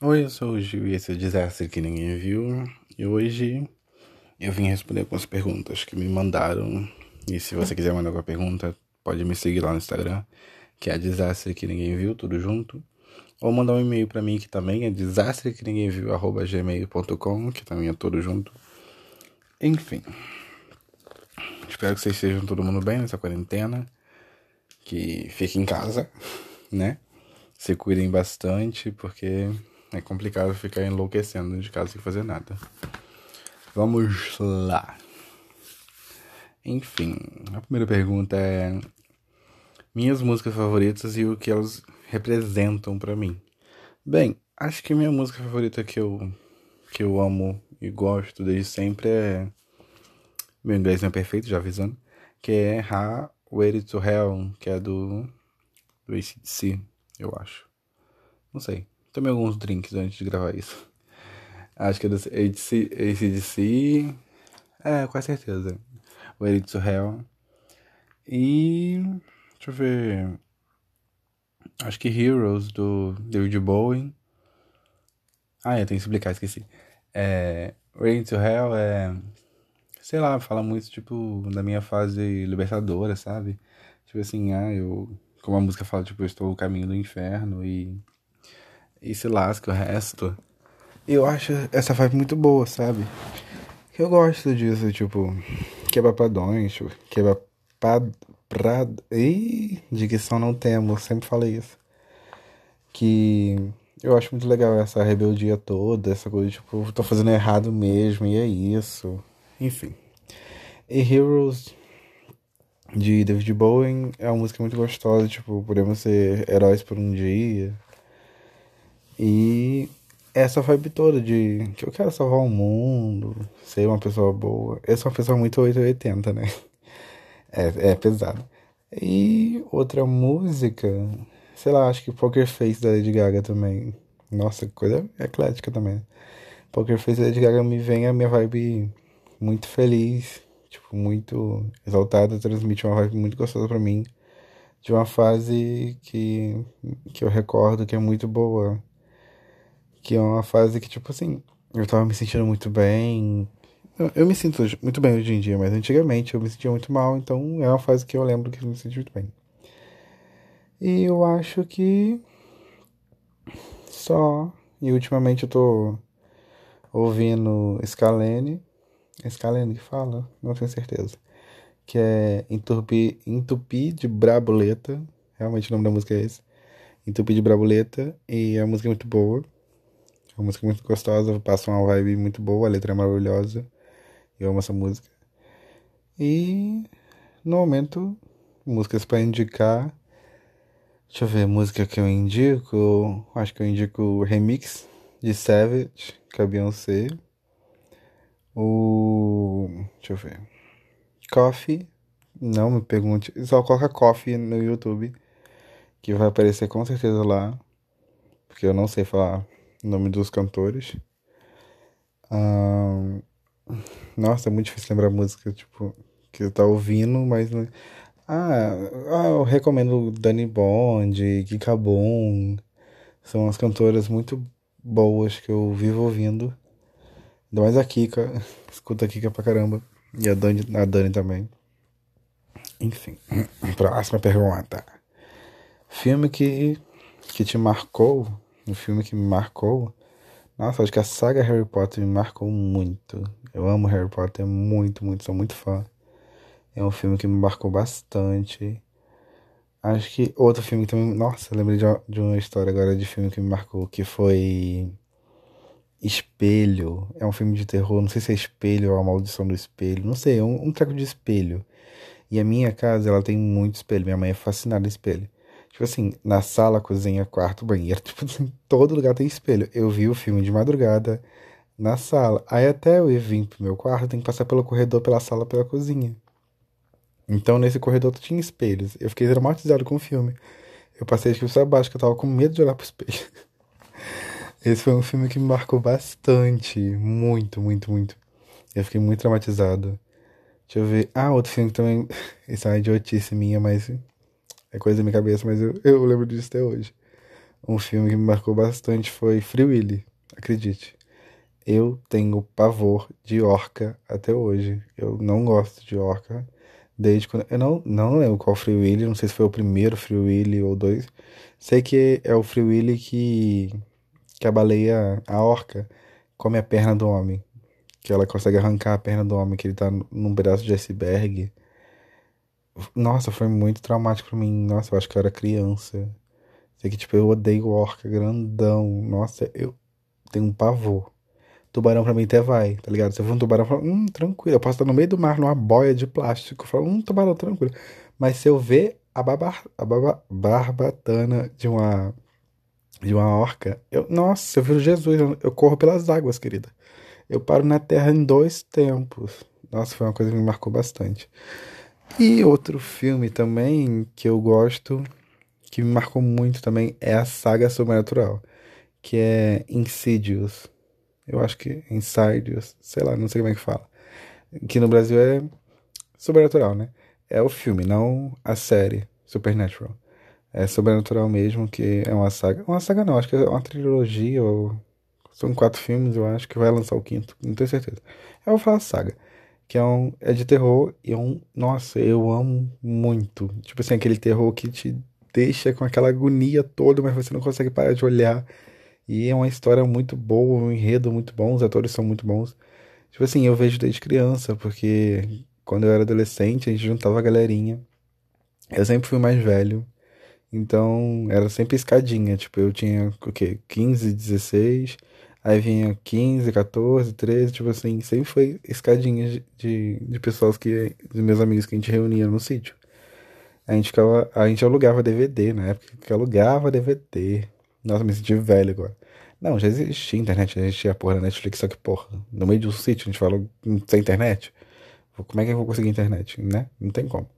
Oi, eu sou o Gil e esse é o Desastre que Ninguém Viu. E hoje eu vim responder algumas perguntas que me mandaram. E se você quiser mandar alguma pergunta, pode me seguir lá no Instagram, que é Desastre que Ninguém Viu, tudo junto. Ou mandar um e-mail para mim que também é desastre que ninguém viu, arroba gmail.com, que também é tudo junto. Enfim. Espero que vocês estejam todo mundo bem nessa quarentena. Que fiquem em casa, né? Se cuidem bastante, porque é complicado ficar enlouquecendo de casa sem fazer nada. Vamos lá. Enfim, a primeira pergunta é minhas músicas favoritas e o que elas representam para mim. Bem, acho que minha música favorita que eu que eu amo e gosto desde sempre é meu inglês não é perfeito, já avisando, que é Ha Waited to Hell, que é do do ACDC, eu acho. Não sei. Tomei alguns drinks antes de gravar isso. Acho que é do ACDC. ACDC é, com certeza. Waited to Hell. E. Deixa eu ver. Acho que Heroes do David Bowie. Ah, é, tem que explicar, esqueci. É. Waiting to Hell é. Sei lá, fala muito, tipo, da minha fase libertadora, sabe? Tipo assim, ah, eu. Como a música fala, tipo, eu estou no caminho do inferno e e se lasca o resto. Eu acho essa vibe muito boa, sabe? Eu gosto disso, tipo, quebra padrões, tipo, quebra pad, prad, e dicção não temos, sempre falei isso. Que eu acho muito legal essa rebeldia toda, essa coisa, tipo, tô fazendo errado mesmo, e é isso. Enfim. E Heroes de David Bowie é uma música muito gostosa, tipo, podemos ser heróis por um dia. E essa vibe toda de que eu quero salvar o mundo, ser uma pessoa boa. Eu sou uma pessoa muito 880, né? É, é pesado. E outra música, sei lá, acho que Poker Face da Lady Gaga também. Nossa, coisa eclética também. Poker Face da Lady Gaga me vem a minha vibe muito feliz, tipo, muito exaltada, transmite uma vibe muito gostosa para mim. De uma fase que, que eu recordo que é muito boa que é uma fase que, tipo assim, eu tava me sentindo muito bem. Eu, eu me sinto muito bem hoje em dia, mas antigamente eu me sentia muito mal, então é uma fase que eu lembro que eu me senti muito bem. E eu acho que só. E ultimamente eu tô ouvindo Scalene. É Scalene que fala? Não tenho certeza. Que é Entupi, Entupi de Brabuleta. Realmente o nome da música é esse. Entupi de Brabuleta. E a música é muito boa. Uma música muito gostosa, passa uma vibe muito boa, a letra é maravilhosa. Eu amo essa música. E no momento, músicas para indicar. Deixa eu ver, música que eu indico. Acho que eu indico o remix de Savage, que é Beyoncé. O. Deixa eu ver. Coffee. Não me pergunte. Só coloca Coffee no YouTube. Que vai aparecer com certeza lá. Porque eu não sei falar nome dos cantores. Nossa, é muito difícil lembrar música, tipo, que eu tá ouvindo, mas. Ah, ah, eu recomendo Dani Bond, Kika Boom. São as cantoras muito boas que eu vivo ouvindo. Ainda mais a Kika. Escuta a Kika pra caramba. E a Dani, a Dani também. Enfim. Próxima pergunta. Filme que, que te marcou um filme que me marcou. Nossa, acho que a saga Harry Potter me marcou muito. Eu amo Harry Potter muito, muito, sou muito fã. É um filme que me marcou bastante. Acho que outro filme que também. Nossa, lembrei de uma, de uma história agora de filme que me marcou, que foi. Espelho. É um filme de terror. Não sei se é espelho ou a maldição do espelho. Não sei, é um, um treco de espelho. E a minha casa, ela tem muito espelho. Minha mãe é fascinada em espelho. Tipo assim, na sala, cozinha, quarto, banheiro, tipo, em todo lugar tem espelho. Eu vi o filme de madrugada na sala. Aí até eu ir vir pro meu quarto, tem que passar pelo corredor, pela sala, pela cozinha. Então nesse corredor tinha espelhos. Eu fiquei traumatizado com o filme. Eu passei de cabeça abaixo, que eu tava com medo de olhar pro espelho. Esse foi um filme que me marcou bastante. Muito, muito, muito. Eu fiquei muito traumatizado. Deixa eu ver. Ah, outro filme também. Isso é uma idiotice minha, mas é coisa da minha cabeça, mas eu, eu lembro disso até hoje. um filme que me marcou bastante foi Free Willy, acredite. Eu tenho pavor de orca até hoje. Eu não gosto de orca. Desde quando. Eu não, não lembro qual Free Willy, não sei se foi o primeiro Free Willy ou dois. Sei que é o Free Willy que. que a baleia, a orca, come a perna do homem. Que ela consegue arrancar a perna do homem, que ele tá num pedaço de iceberg. Nossa, foi muito traumático pra mim. Nossa, eu acho que eu era criança. Sei que, tipo, eu odeio orca grandão. Nossa, eu tenho um pavor. Tubarão pra mim até vai, tá ligado? Eu for um tubarão, eu falo, hum, tranquilo. Eu posso estar no meio do mar, numa boia de plástico. Eu falo, hum, tubarão, tranquilo. Mas se eu ver a, babar, a baba, barbatana de uma, de uma orca, eu, nossa, eu viro Jesus, eu, eu corro pelas águas, querida. Eu paro na terra em dois tempos. Nossa, foi uma coisa que me marcou bastante. E outro filme também que eu gosto, que me marcou muito também, é a saga Sobrenatural, que é Insidious. Eu acho que Insidious, sei lá, não sei como é que fala. Que no Brasil é Sobrenatural, né? É o filme, não a série Supernatural. É Sobrenatural mesmo, que é uma saga. Uma saga não, acho que é uma trilogia, ou. São quatro filmes, eu acho que vai lançar o quinto, não tenho certeza. Eu vou falar saga que é, um, é de terror e é um. Nossa, eu amo muito. Tipo assim, aquele terror que te deixa com aquela agonia toda, mas você não consegue parar de olhar. E é uma história muito boa, um enredo muito bom, os atores são muito bons. Tipo assim, eu vejo desde criança, porque quando eu era adolescente, a gente juntava a galerinha. Eu sempre fui mais velho. Então, era sempre escadinha. Tipo, eu tinha o quê? 15, 16. Aí vinha 15, 14, 13, tipo assim, sempre foi escadinha de, de pessoas que. de meus amigos que a gente reunia no sítio. A gente, ficava, a gente alugava DVD, na época que alugava DVD. Nossa, me senti velho agora. Não, já existia internet, já existia a porra da Netflix, só que, porra, no meio de um sítio a gente fala sem internet. Como é que eu vou conseguir internet, né? Não tem como.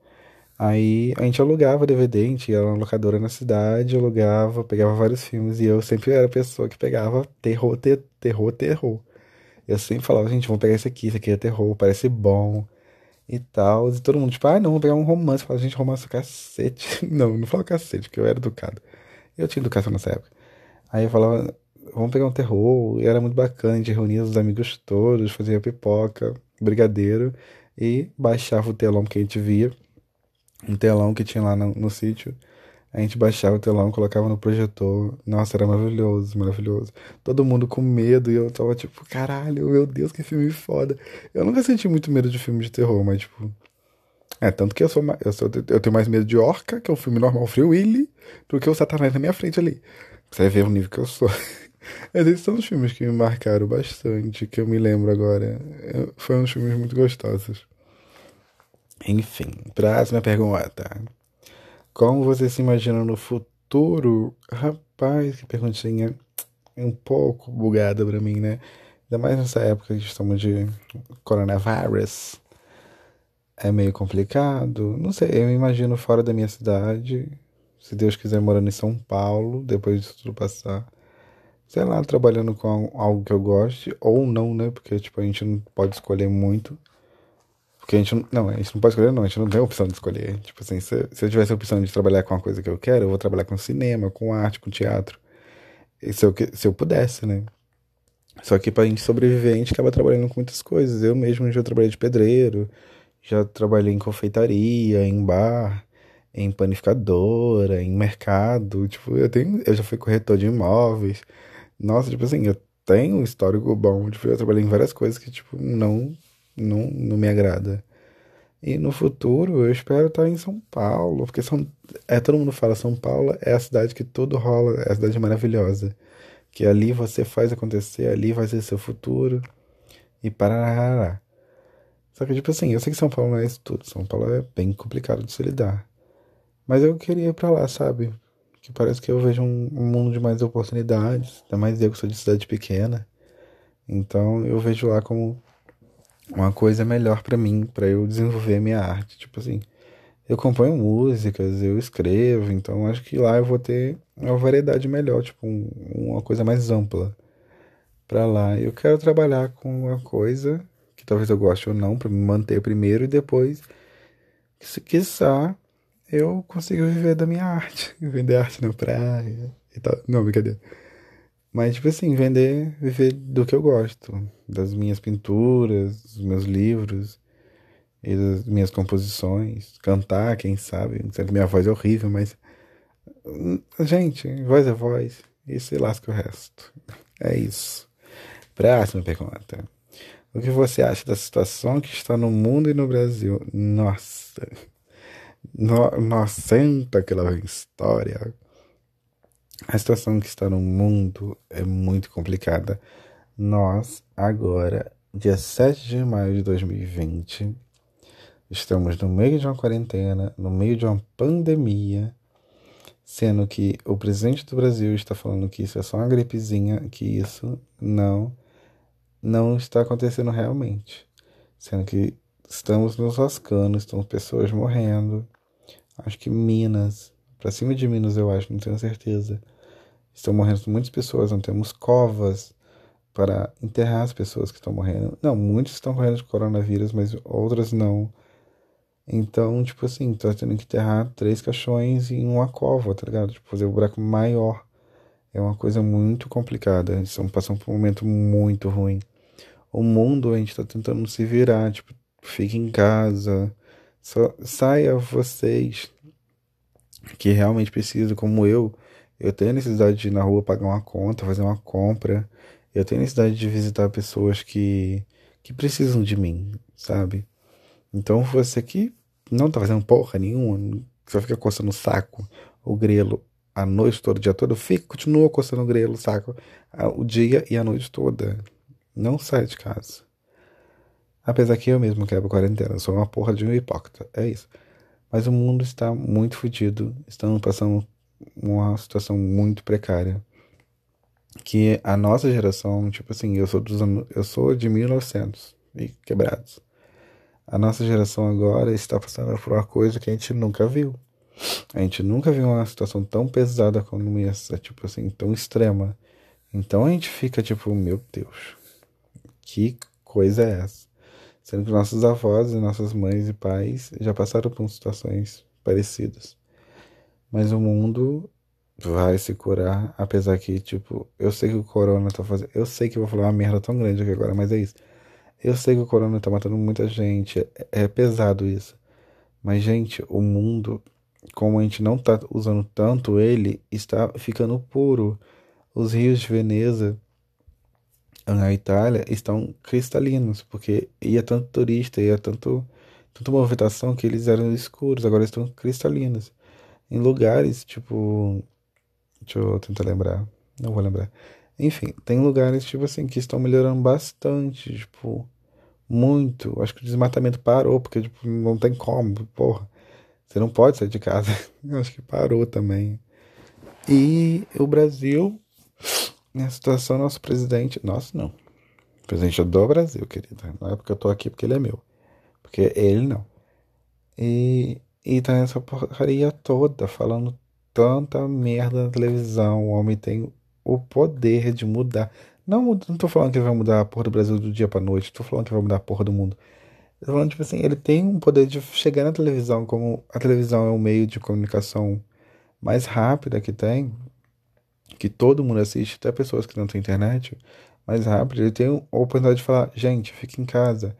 Aí a gente alugava DVD, a gente ia na locadora na cidade, alugava, pegava vários filmes e eu sempre era a pessoa que pegava terror, ter, terror, terror. Eu sempre falava, gente, vamos pegar esse aqui, esse aqui é terror, parece bom e tal. E todo mundo, tipo, ah, não, vamos pegar um romance. Eu falava, gente, romance é cacete. Não, não falo cacete, porque eu era educado. Eu tinha educação nessa época. Aí eu falava, vamos pegar um terror. E era muito bacana, a gente reunia os amigos todos, fazia pipoca, brigadeiro e baixava o telão que a gente via um telão que tinha lá no, no sítio. A gente baixava o telão, colocava no projetor. Nossa, era maravilhoso, maravilhoso. Todo mundo com medo e eu tava tipo, caralho, meu Deus, que filme foda. Eu nunca senti muito medo de filme de terror, mas tipo. É, tanto que eu sou, eu sou eu tenho mais medo de Orca, que é um filme normal, Free Willy, do que o Satanás na minha frente ali. Você vai ver o nível que eu sou. Esses são os filmes que me marcaram bastante, que eu me lembro agora. Foram uns filmes muito gostosos. Enfim, próxima pergunta. Como você se imagina no futuro? Rapaz, que perguntinha um pouco bugada pra mim, né? Ainda mais nessa época que estamos de coronavírus. É meio complicado. Não sei, eu imagino fora da minha cidade. Se Deus quiser, morando em São Paulo, depois disso tudo passar. Sei lá, trabalhando com algo que eu goste, ou não, né? Porque, tipo, a gente não pode escolher muito. Porque a gente não, a gente não pode escolher, não, a gente não tem a opção de escolher. Tipo assim, se, se eu tivesse a opção de trabalhar com uma coisa que eu quero, eu vou trabalhar com cinema, com arte, com teatro. E se eu, se eu pudesse, né? Só que pra gente sobreviver, a gente acaba trabalhando com muitas coisas. Eu mesmo já trabalhei de pedreiro, já trabalhei em confeitaria, em bar, em panificadora, em mercado. Tipo, eu tenho, eu já fui corretor de imóveis. Nossa, tipo assim, eu tenho um histórico bom. Tipo, eu trabalhei em várias coisas que, tipo, não não, não me agrada. E no futuro eu espero estar em São Paulo, porque São, é, todo mundo fala São Paulo é a cidade que tudo rola, é a cidade maravilhosa. Que ali você faz acontecer, ali vai ser seu futuro e parará. Só que, tipo assim, eu sei que São Paulo não é isso tudo. São Paulo é bem complicado de se lidar. Mas eu queria ir pra lá, sabe? Que parece que eu vejo um, um mundo de mais oportunidades. Ainda mais eu que sou de cidade pequena. Então eu vejo lá como uma coisa melhor para mim, para eu desenvolver minha arte. Tipo assim, eu componho músicas, eu escrevo, então acho que lá eu vou ter uma variedade melhor, tipo um, uma coisa mais ampla para lá. Eu quero trabalhar com uma coisa que talvez eu goste ou não, para me manter primeiro e depois, se quiser, eu consigo viver da minha arte, vender arte na praia e tal. Não, brincadeira. Mas, tipo assim, vender, viver do que eu gosto. Das minhas pinturas, dos meus livros e das minhas composições. Cantar, quem sabe. Minha voz é horrível, mas. Gente, voz é voz. E se lasca o resto. É isso. Próxima pergunta. O que você acha da situação que está no mundo e no Brasil? Nossa. No, nossa, senta aquela história. A situação que está no mundo é muito complicada. Nós, agora, dia 7 de maio de 2020, estamos no meio de uma quarentena, no meio de uma pandemia, sendo que o presidente do Brasil está falando que isso é só uma gripezinha, que isso não não está acontecendo realmente. Sendo que estamos nos lascando, estão pessoas morrendo. Acho que Minas, para cima de Minas eu acho, não tenho certeza. Estão morrendo muitas pessoas, não temos covas para enterrar as pessoas que estão morrendo. Não, muitos estão morrendo de coronavírus, mas outras não. Então, tipo assim, tá tendo que enterrar três caixões em uma cova, tá ligado? Tipo, fazer o um buraco maior. É uma coisa muito complicada. Estamos passando por um momento muito ruim. O mundo, a gente tá tentando se virar, tipo, fique em casa. Só saia vocês que realmente precisam, como eu. Eu tenho necessidade de ir na rua pagar uma conta, fazer uma compra. Eu tenho necessidade de visitar pessoas que, que precisam de mim, sabe? Então você que não tá fazendo porra nenhuma, só fica coçando o saco, o grelo, a noite toda, o dia todo, fica, continua coçando o grelo, o saco, o dia e a noite toda. Não sai de casa. Apesar que eu mesmo quebro quarentena, sou uma porra de um hipócrita, é isso. Mas o mundo está muito fodido, estamos passando uma situação muito precária. Que a nossa geração, tipo assim, eu sou dos anos, eu sou de 1900 e quebrados. A nossa geração agora está passando por uma coisa que a gente nunca viu. A gente nunca viu uma situação tão pesada como essa, tipo assim, tão extrema. Então a gente fica tipo, meu Deus, que coisa é essa? Sendo que nossos avós e nossas mães e pais já passaram por situações parecidas. Mas o mundo vai se curar, apesar que, tipo, eu sei que o corona tá fazendo. Eu sei que eu vou falar uma merda tão grande aqui agora, mas é isso. Eu sei que o corona tá matando muita gente, é, é pesado isso. Mas, gente, o mundo, como a gente não tá usando tanto ele, está ficando puro. Os rios de Veneza na Itália estão cristalinos, porque ia tanto turista, ia tanto, tanta movimentação que eles eram escuros, agora estão cristalinos em lugares, tipo. Deixa eu tentar lembrar. Não vou lembrar. Enfim, tem lugares, tipo assim, que estão melhorando bastante, tipo, muito. Acho que o desmatamento parou, porque, tipo, não tem como, porra. Você não pode sair de casa. Acho que parou também. E o Brasil, nessa situação, nosso presidente. Nosso não. O presidente do Brasil, querida. Não é porque eu tô aqui porque ele é meu. Porque ele não. E e tá nessa porcaria toda, falando tanta merda na televisão. O homem tem o poder de mudar. Não, não tô falando que ele vai mudar a porra do Brasil do dia pra noite. Tô falando que vai mudar a porra do mundo. Tô falando, tipo assim, ele tem um poder de chegar na televisão, como a televisão é o meio de comunicação mais rápida que tem, que todo mundo assiste, até pessoas que não têm internet, mais rápido. Ele tem a oportunidade de falar, gente, fica em casa.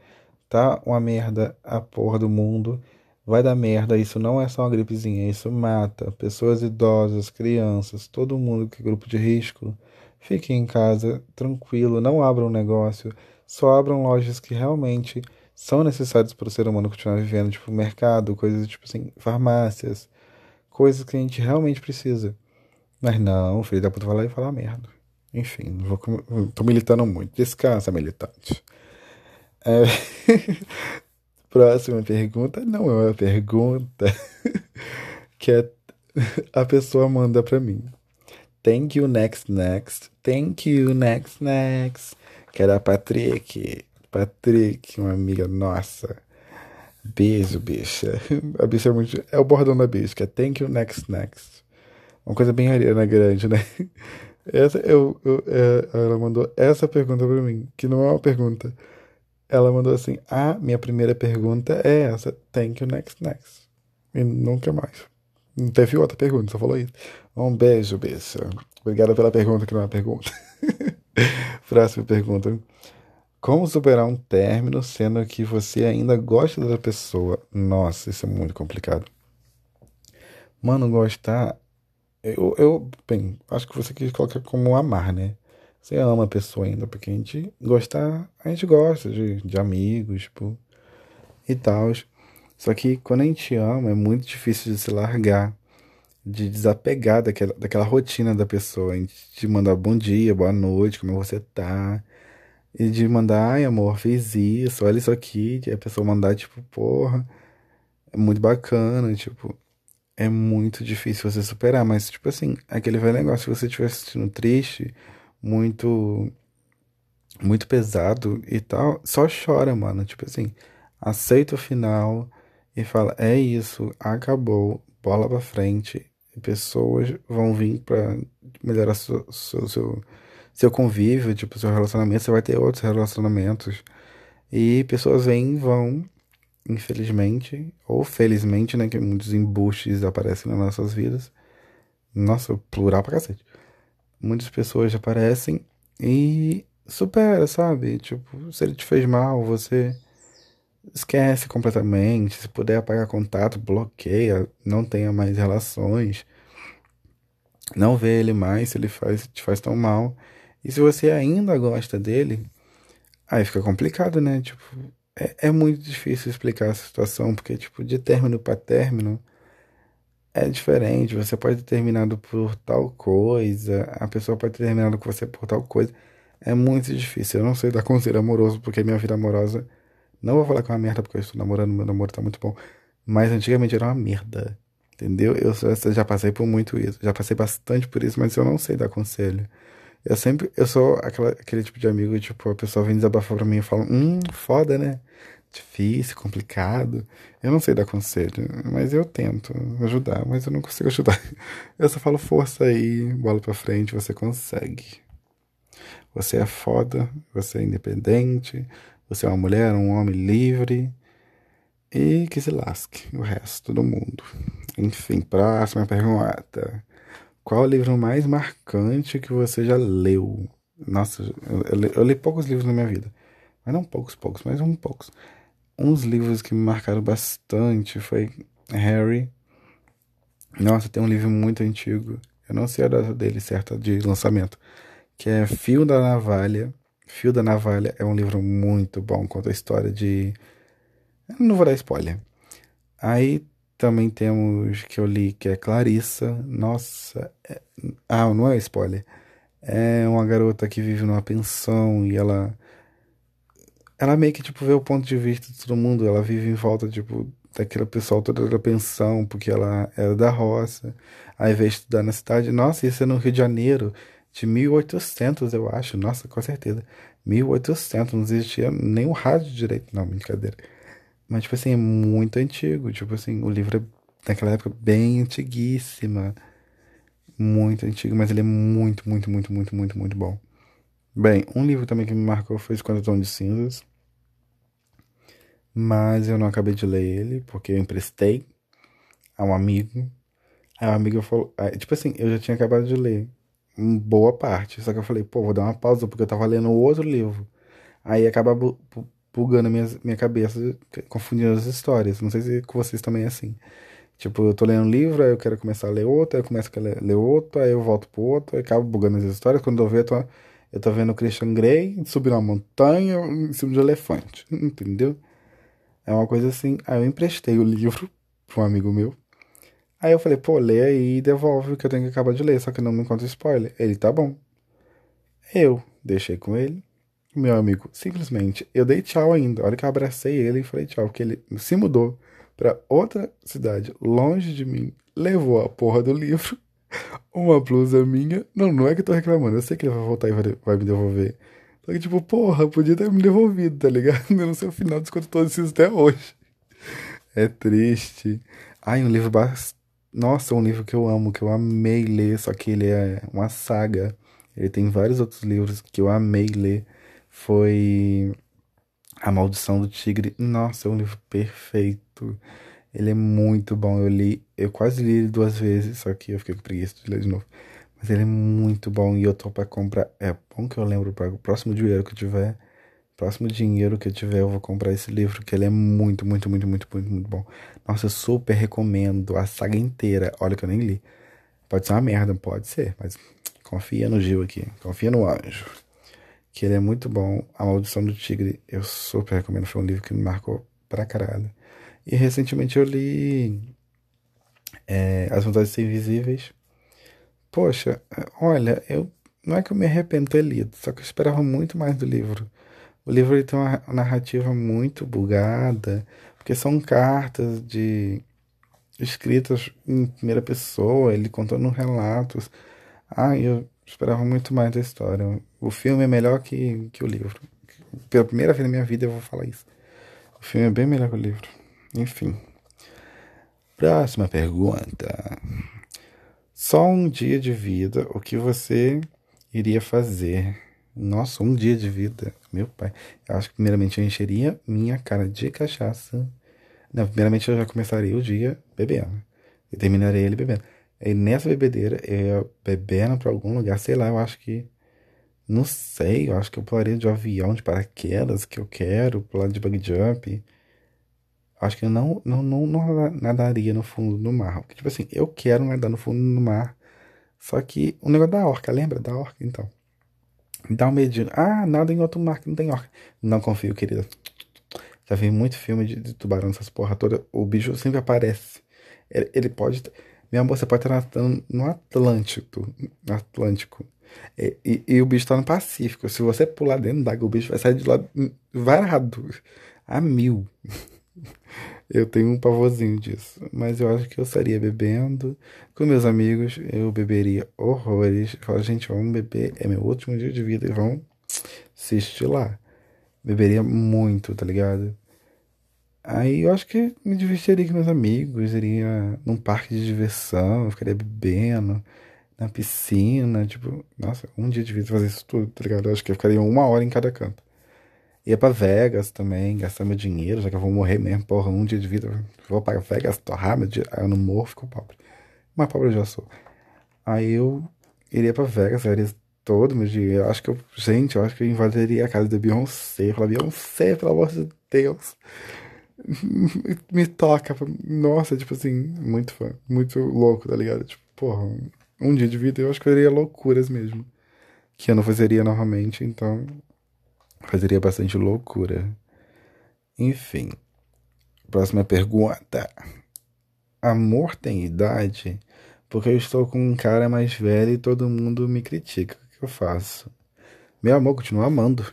Tá uma merda a porra do mundo vai dar merda, isso não é só uma gripezinha, isso mata pessoas idosas, crianças, todo mundo que é grupo de risco. Fiquem em casa, tranquilo, não abram negócio, só abram lojas que realmente são necessárias para o ser humano continuar vivendo, tipo mercado, coisas tipo assim, farmácias, coisas que a gente realmente precisa. Mas não, o filho da puta vai lá e falar merda. Enfim, não vou, tô militando muito. Descansa, militante. É... Próxima pergunta não é uma pergunta que é, a pessoa manda para mim. Thank you, next, next. Thank you, next, next. Que era a Patrick. Patrick, uma amiga nossa. Beijo, bicha. A bicha é muito. É o bordão da bicha, é thank you, next, next. Uma coisa bem Ariana Grande, né? Essa, eu, eu, é, ela mandou essa pergunta pra mim, que não é uma pergunta ela mandou assim: Ah, minha primeira pergunta é essa. Thank you, next, next. E nunca mais. Não teve outra pergunta, só falou isso. Um beijo, beijo. Obrigado pela pergunta, que não é uma pergunta. Próxima pergunta. Como superar um término sendo que você ainda gosta da pessoa? Nossa, isso é muito complicado. Mano, gostar. Eu, eu, bem, acho que você quis colocar como amar, né? Você ama a pessoa ainda, porque a gente gostar, a gente gosta de, de amigos, tipo, e tal. Só que quando a gente ama, é muito difícil de se largar, de desapegar daquela, daquela rotina da pessoa, de mandar bom dia, boa noite, como você tá, e de mandar, ai amor, fiz isso, olha isso aqui, e a pessoa mandar, tipo, porra, é muito bacana, tipo, é muito difícil você superar, mas, tipo assim, aquele velho negócio, se você estiver se sentindo triste, muito, muito pesado e tal, só chora, mano, tipo assim, aceita o final e fala: é isso, acabou, bola pra frente. Pessoas vão vir para melhorar seu, seu, seu, seu convívio, tipo, seu relacionamento. Você vai ter outros relacionamentos. E pessoas vêm e vão, infelizmente, ou felizmente, né? Que muitos embuches aparecem nas nossas vidas. Nossa, plural pra cacete. Muitas pessoas aparecem e supera, sabe? Tipo, se ele te fez mal, você esquece completamente. Se puder apagar contato, bloqueia, não tenha mais relações. Não vê ele mais se ele faz, te faz tão mal. E se você ainda gosta dele, aí fica complicado, né? Tipo, é, é muito difícil explicar essa situação, porque, tipo, de término para término é diferente. Você pode ter terminado por tal coisa, a pessoa pode ter terminado com você por tal coisa. É muito difícil. Eu não sei dar conselho amoroso, porque minha vida amorosa não vou falar que é uma merda porque eu estou namorando, meu namoro tá muito bom. Mas antigamente era uma merda. Entendeu? Eu já passei por muito isso. Já passei bastante por isso, mas eu não sei dar conselho. Eu sempre. Eu sou aquela, aquele tipo de amigo, tipo, a pessoa vem desabafar pra mim e fala: Hum, foda, né? Difícil, complicado. Eu não sei dar conselho, mas eu tento ajudar, mas eu não consigo ajudar. Eu só falo força aí, bola pra frente, você consegue. Você é foda, você é independente, você é uma mulher, um homem livre e que se lasque o resto do mundo. Enfim, próxima pergunta. Qual o livro mais marcante que você já leu? Nossa, eu, eu, eu li poucos livros na minha vida. Mas não poucos, poucos, mas um poucos. Uns livros que me marcaram bastante foi Harry. Nossa, tem um livro muito antigo. Eu não sei a data dele certa de lançamento. Que é Fio da Navalha. Fio da Navalha é um livro muito bom, conta a história de. não vou dar spoiler. Aí também temos que eu li que é Clarissa. Nossa. É... Ah, não é spoiler. É uma garota que vive numa pensão e ela. Ela meio que tipo vê o ponto de vista de todo mundo. Ela vive em volta tipo daquele pessoal toda da pensão, porque ela era da roça. Aí veio estudar na cidade. Nossa, isso é no Rio de Janeiro de 1800, eu acho. Nossa, com certeza. 1800, não existia nem o rádio direito. Não, brincadeira. Mas, tipo assim, é muito antigo. Tipo assim, o livro é naquela época bem antiguíssima. Muito antigo, mas ele é muito, muito, muito, muito, muito, muito bom. Bem, um livro também que me marcou foi Esquadrão de Cinzas. Mas eu não acabei de ler ele, porque eu emprestei a um amigo. Aí o amigo falou. Tipo assim, eu já tinha acabado de ler boa parte. Só que eu falei, pô, vou dar uma pausa porque eu tava lendo outro livro. Aí acaba bugando minha, minha cabeça, confundindo as histórias. Não sei se com vocês também é assim. Tipo, eu tô lendo um livro, aí eu quero começar a ler outro, aí eu começo a ler, ler outro, aí eu volto pro outro, aí acabo bugando as histórias. Quando eu vejo, eu tô, eu tô vendo o Christian Grey subir uma montanha em cima de um elefante. Entendeu? É uma coisa assim. Aí eu emprestei o livro pra um amigo meu. Aí eu falei, pô, lê aí e devolve o que eu tenho que acabar de ler, só que não me conta spoiler. Ele, tá bom. Eu deixei com ele. Meu amigo, simplesmente, eu dei tchau ainda. A hora que eu abracei ele e falei tchau, porque ele se mudou para outra cidade, longe de mim, levou a porra do livro, uma blusa minha. Não, não é que eu tô reclamando, eu sei que ele vai voltar e vai, vai me devolver. Só que, tipo, porra, podia ter me devolvido, tá ligado? Eu não sei o final dos contos todos esses até hoje. É triste. Ai, um livro bastante nossa, um livro que eu amo, que eu amei ler, só que ele é uma saga. Ele tem vários outros livros que eu amei ler. Foi A Maldição do Tigre. Nossa, é um livro perfeito. Ele é muito bom. Eu li, eu quase li ele duas vezes, só que eu fiquei com preguiça de ler de novo. Mas ele é muito bom e eu tô pra comprar. É bom que eu lembro para o próximo dinheiro que eu tiver. Próximo dinheiro que eu tiver, eu vou comprar esse livro, que ele é muito, muito, muito, muito, muito, muito bom. Nossa, eu super recomendo a saga inteira. Olha que eu nem li. Pode ser uma merda, pode ser, mas confia no Gil aqui. Confia no anjo. Que ele é muito bom. A Maldição do Tigre, eu super recomendo. Foi um livro que me marcou pra caralho. E recentemente eu li é, As Vantagens de Ser Invisíveis. Poxa, olha, eu não é que eu me arrependo de ter lido, só que eu esperava muito mais do livro. O livro ele tem uma narrativa muito bugada, porque são cartas de escritas em primeira pessoa, ele contando relatos. Ah, eu esperava muito mais da história. O filme é melhor que, que o livro. Pela primeira vez na minha vida eu vou falar isso. O filme é bem melhor que o livro. Enfim. Próxima pergunta. Só um dia de vida, o que você iria fazer? Nossa, um dia de vida. Meu pai. Eu acho que primeiramente eu encheria minha cara de cachaça. Não, primeiramente eu já começaria o dia bebendo. E terminaria ele bebendo. E nessa bebedeira, eu bebendo pra algum lugar, sei lá, eu acho que. Não sei, eu acho que eu pularia de avião, de paraquedas, que eu quero, pular de bug jump. Acho que eu não, não, não, não nadaria no fundo do mar. Porque, tipo assim, eu quero nadar no fundo do mar. Só que o negócio da orca, lembra da orca? Então. Dá um medinho. Ah, nada em outro mar que não tem orca. Não confio, querida. Já vi muito filme de, de tubarão, essas porra toda. O bicho sempre aparece. Ele, ele pode. Minha você pode estar nadando no Atlântico. No Atlântico. E, e, e, o bicho tá no Pacífico. Se você pular dentro d'água, o bicho vai sair de lá varado. A mil. Eu tenho um pavorzinho disso. Mas eu acho que eu estaria bebendo com meus amigos. Eu beberia horrores. Fala, gente, vamos beber. É meu último dia de vida e vamos se estilar. Beberia muito, tá ligado? Aí eu acho que me divertiria com meus amigos. Iria num parque de diversão. Ficaria bebendo. Na piscina. Tipo, nossa, um dia de vida fazer isso tudo, tá ligado? Eu acho que eu ficaria uma hora em cada canto. Ia pra Vegas também, gastar meu dinheiro, já que eu vou morrer mesmo, porra, um dia de vida. Vou para Vegas, torrar meu dinheiro. Aí eu não morro, fico pobre. Mas pobre eu já sou. Aí eu iria pra Vegas, gastaria todo meu dinheiro. Eu acho que eu, gente, eu acho que eu invadiria a casa da Beyoncé. Falar, Beyoncé, pelo amor de Deus. Me toca. Nossa, tipo assim, muito fã. Muito louco, tá ligado? Tipo, porra, um dia de vida eu acho que eu iria loucuras mesmo. Que eu não fazeria novamente, então Fazeria bastante loucura. Enfim. Próxima pergunta. Amor tem idade? Porque eu estou com um cara mais velho e todo mundo me critica. O que eu faço? Meu amor, continua amando.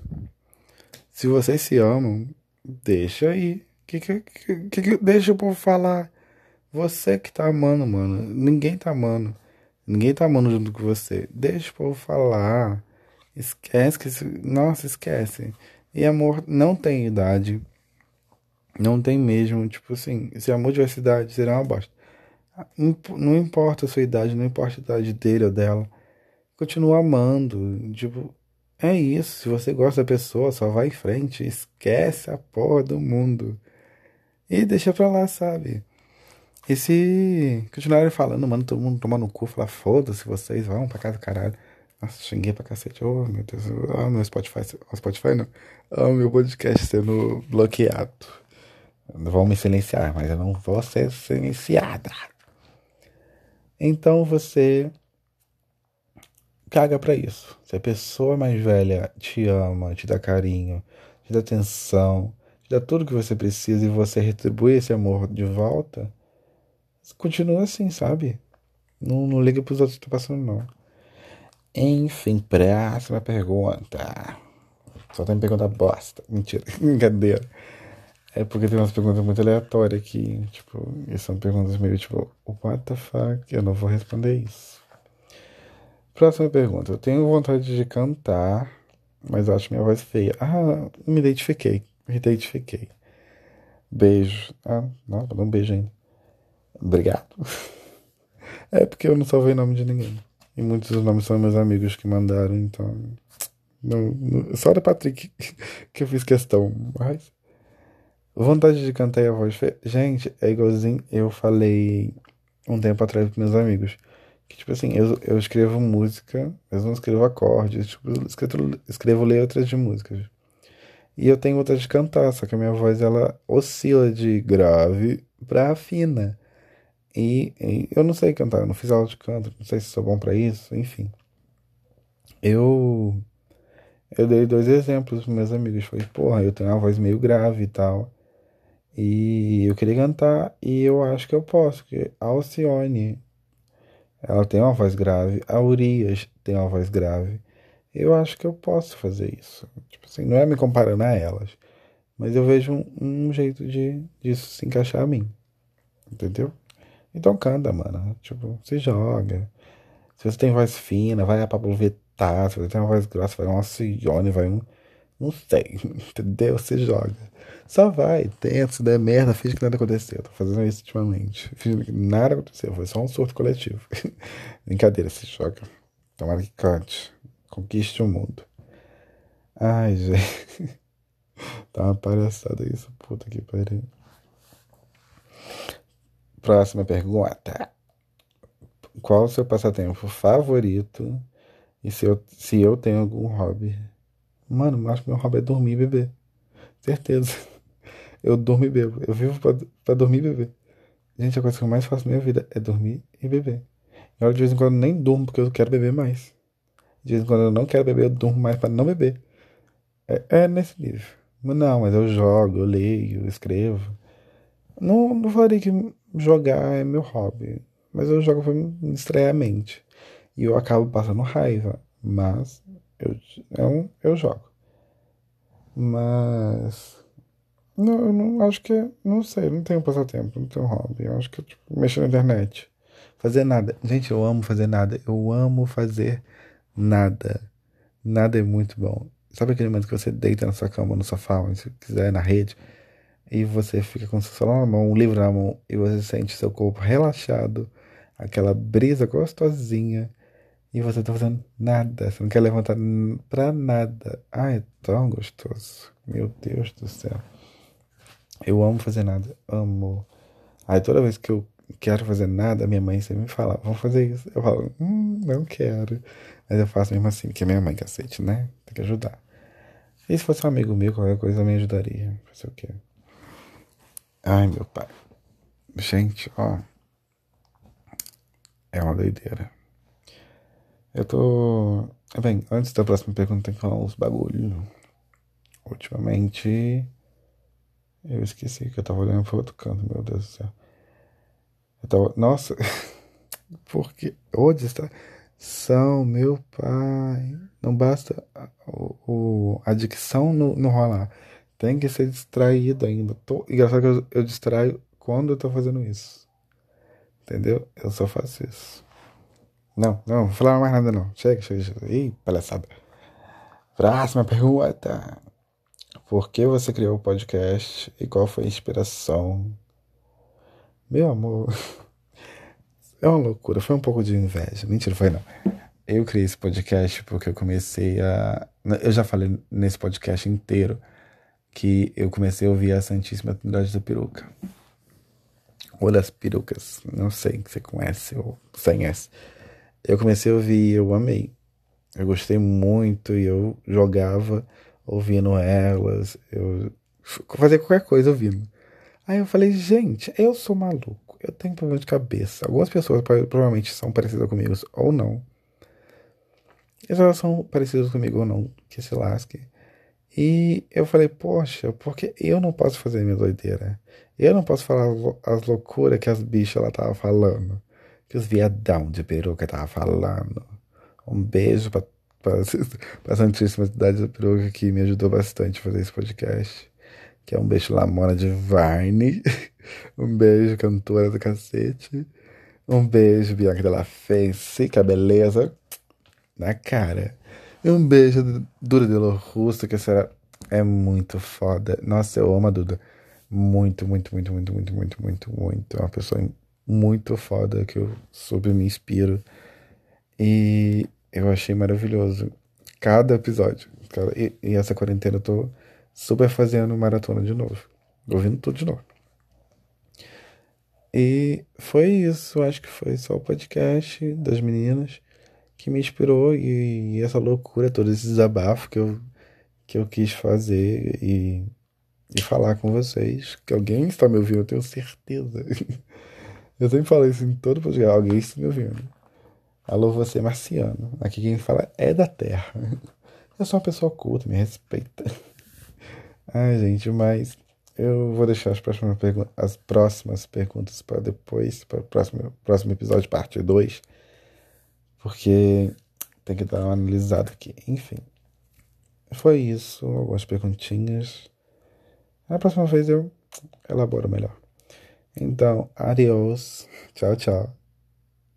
Se vocês se amam, deixa aí. Que, que, que, que, deixa o povo falar. Você que tá amando, mano. Ninguém tá amando. Ninguém tá amando junto com você. Deixa o povo falar. Esquece que. Nossa, esquece. E amor não tem idade. Não tem mesmo. Tipo assim, se amor tivesse idade, seria uma bosta. Não importa a sua idade, não importa a idade dele ou dela. Continua amando. Tipo, é isso. Se você gosta da pessoa, só vai em frente. Esquece a porra do mundo. E deixa pra lá, sabe? E se continuarem falando, mano, todo mundo tomando no cu, falar, foda-se vocês, vão pra casa, caralho. Nossa, xinguei pra cacete. Oh, meu Deus. Ah, meu Spotify. Oh, Spotify não. Ah, meu podcast sendo bloqueado. Vão me silenciar, mas eu não vou ser silenciada. Então você caga para isso. Se a pessoa mais velha te ama, te dá carinho, te dá atenção, te dá tudo que você precisa e você retribui esse amor de volta, continua assim, sabe? Não, não liga pros outros que estão passando, não. Enfim, próxima pergunta. Só tem pergunta bosta. Mentira, brincadeira. É porque tem umas perguntas muito aleatórias aqui. Tipo, e são perguntas meio tipo, what the fuck? Eu não vou responder isso. Próxima pergunta. Eu tenho vontade de cantar, mas acho minha voz feia. Ah, me identifiquei. Me identifiquei. Beijo. Ah, não, vou dar um beijo ainda. Obrigado. É porque eu não salvei nome de ninguém. E muitos dos nomes são meus amigos que mandaram, então. Não, não, só da Patrick que eu fiz questão. Mas. Vontade de cantar e a voz feia. Gente, é igualzinho eu falei um tempo atrás com meus amigos. Que, tipo assim, eu, eu escrevo música, mas não escrevo acordes. Tipo, escrevo, escrevo letras de músicas. E eu tenho vontade de cantar, só que a minha voz, ela oscila de grave pra fina. E, e eu não sei cantar, eu não fiz aula de canto, não sei se sou bom pra isso, enfim. Eu... Eu dei dois exemplos pros meus amigos. Falei, porra, eu tenho uma voz meio grave e tal. E eu queria cantar e eu acho que eu posso, porque a Alcione, ela tem uma voz grave, a Urias tem uma voz grave. Eu acho que eu posso fazer isso. Tipo assim, não é me comparando a elas, mas eu vejo um, um jeito de disso se encaixar a mim. Entendeu? Então canta, mano. Tipo, se joga. Se você tem voz fina, vai a Pablo. Se você tem uma voz grossa, vai um Alcione, vai um. Não sei, entendeu? Se joga. Só vai, tenta, se der merda, finge que nada aconteceu. Tô fazendo isso ultimamente. Finge que nada aconteceu, foi só um surto coletivo. Brincadeira, se joga. Tomara que cante. Conquiste o mundo. Ai, gente. tá uma palhaçada isso, puta que pariu. Próxima pergunta. Qual o seu passatempo favorito? E se eu, se eu tenho algum hobby? Mano, acho que meu hobby é dormir e beber. Certeza. Eu durmo e bebo. Eu vivo pra, pra dormir e beber. Gente, a coisa que eu mais faço na minha vida é dormir e beber. E olha, de vez em quando nem durmo porque eu quero beber mais. De vez em quando eu não quero beber, eu durmo mais para não beber. É, é, nesse nível. Não, mas eu jogo, eu leio, eu escrevo. Não, não falei que jogar é meu hobby. Mas eu jogo pra me distrair a mente. E eu acabo passando raiva. Mas eu, eu, eu jogo. Mas. Não, eu não acho que. É, não sei, não tenho passatempo, não tenho hobby. Eu acho que é tipo mexer na internet. Fazer nada. Gente, eu amo fazer nada. Eu amo fazer nada. Nada é muito bom. Sabe aquele momento que você deita na sua cama, no sofá, se quiser, na rede, e você fica com o seu celular na mão, um livro na mão, e você sente seu corpo relaxado, aquela brisa gostosinha, e você tá fazendo nada, você não quer levantar pra nada. Ai, é tão gostoso. Meu Deus do céu. Eu amo fazer nada, amo. Aí toda vez que eu quero fazer nada, minha mãe sempre me fala, vamos fazer isso. Eu falo, hum, não quero. Mas eu faço mesmo assim, porque é minha mãe cacete, né? Tem que ajudar. E se fosse um amigo meu, qualquer coisa me ajudaria. Fazer o quê? Ai, meu pai. Gente, ó. É uma doideira. Eu tô. Bem, antes da próxima pergunta, tem que falar uns bagulho. Ultimamente. Eu esqueci que eu tava olhando pro outro canto, meu Deus do céu. Eu tava. Nossa! Porque. Ô, distração, meu pai. Não basta o, a dicção não, não rolar. Tem que ser distraído ainda. Tô, engraçado que eu, eu distraio quando eu tô fazendo isso. Entendeu? Eu só faço isso. Não, não, vou falar mais nada não. Chega, chega, chega. Ih, palhaçada. Próxima pergunta. Por que você criou o podcast e qual foi a inspiração? Meu amor, é uma loucura, foi um pouco de inveja. Mentira, foi não. Eu criei esse podcast porque eu comecei a. Eu já falei nesse podcast inteiro que eu comecei a ouvir a Santíssima Trindade da Peruca. Ou das perucas, não sei se você conhece ou conhece. Eu comecei a ouvir e eu amei. Eu gostei muito e eu jogava ouvindo elas, eu fazia qualquer coisa ouvindo. Aí eu falei, gente, eu sou maluco, eu tenho problema de cabeça. Algumas pessoas provavelmente são parecidas comigo ou não. Elas são parecidas comigo ou não, que se lasque. E eu falei, poxa, porque eu não posso fazer minha doideira? Eu não posso falar as loucuras que as bichas lá estavam falando. Que os viadão de peruca estavam falando. Um beijo pra para a Santíssima Cidade da Peruca, que me ajudou bastante a fazer esse podcast. Que é um beijo Lamona de Varne. um beijo, cantora do cacete. Um beijo, Bianca Della Fence, que a beleza na cara. E um beijo, Duda Delo Russo, que será é muito foda. Nossa, eu amo a Duda. Muito, muito, muito, muito, muito, muito, muito, muito. É uma pessoa muito foda que eu super me inspiro. E eu achei maravilhoso cada episódio. E, e, essa quarentena eu tô super fazendo maratona de novo. ouvindo tudo de novo. E foi isso, acho que foi só o podcast das meninas que me inspirou e, e essa loucura, todo esse desabafo que eu, que eu quis fazer e, e falar com vocês. Que alguém está me ouvindo, eu tenho certeza. Eu sempre falo isso em todo podcast, alguém está me ouvindo. Alô, você marciano. Aqui quem fala é da Terra. Eu sou uma pessoa culta, me respeita. Ai, gente, mas eu vou deixar as próximas, as próximas perguntas para depois, para o próximo, próximo episódio, parte 2. Porque tem que dar uma analisada aqui. Enfim. Foi isso. Algumas perguntinhas. Na próxima vez eu elaboro melhor. Então, adiós. Tchau, tchau.